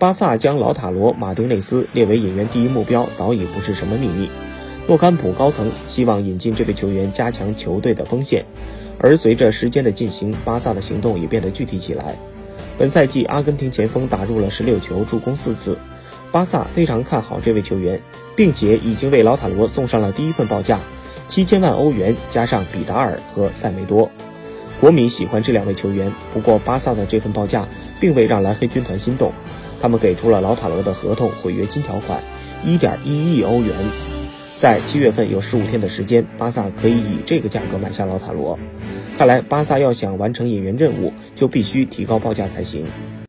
巴萨将老塔罗·马丁内斯列为引援第一目标，早已不是什么秘密。诺坎普高层希望引进这位球员，加强球队的锋线。而随着时间的进行，巴萨的行动也变得具体起来。本赛季，阿根廷前锋打入了十六球，助攻四次。巴萨非常看好这位球员，并且已经为老塔罗送上了第一份报价，七千万欧元加上比达尔和塞梅多。国米喜欢这两位球员，不过巴萨的这份报价并未让蓝黑军团心动。他们给出了老塔罗的合同毁约金条款，一点一亿欧元。在七月份有十五天的时间，巴萨可以以这个价格买下老塔罗。看来巴萨要想完成引援任务，就必须提高报价才行。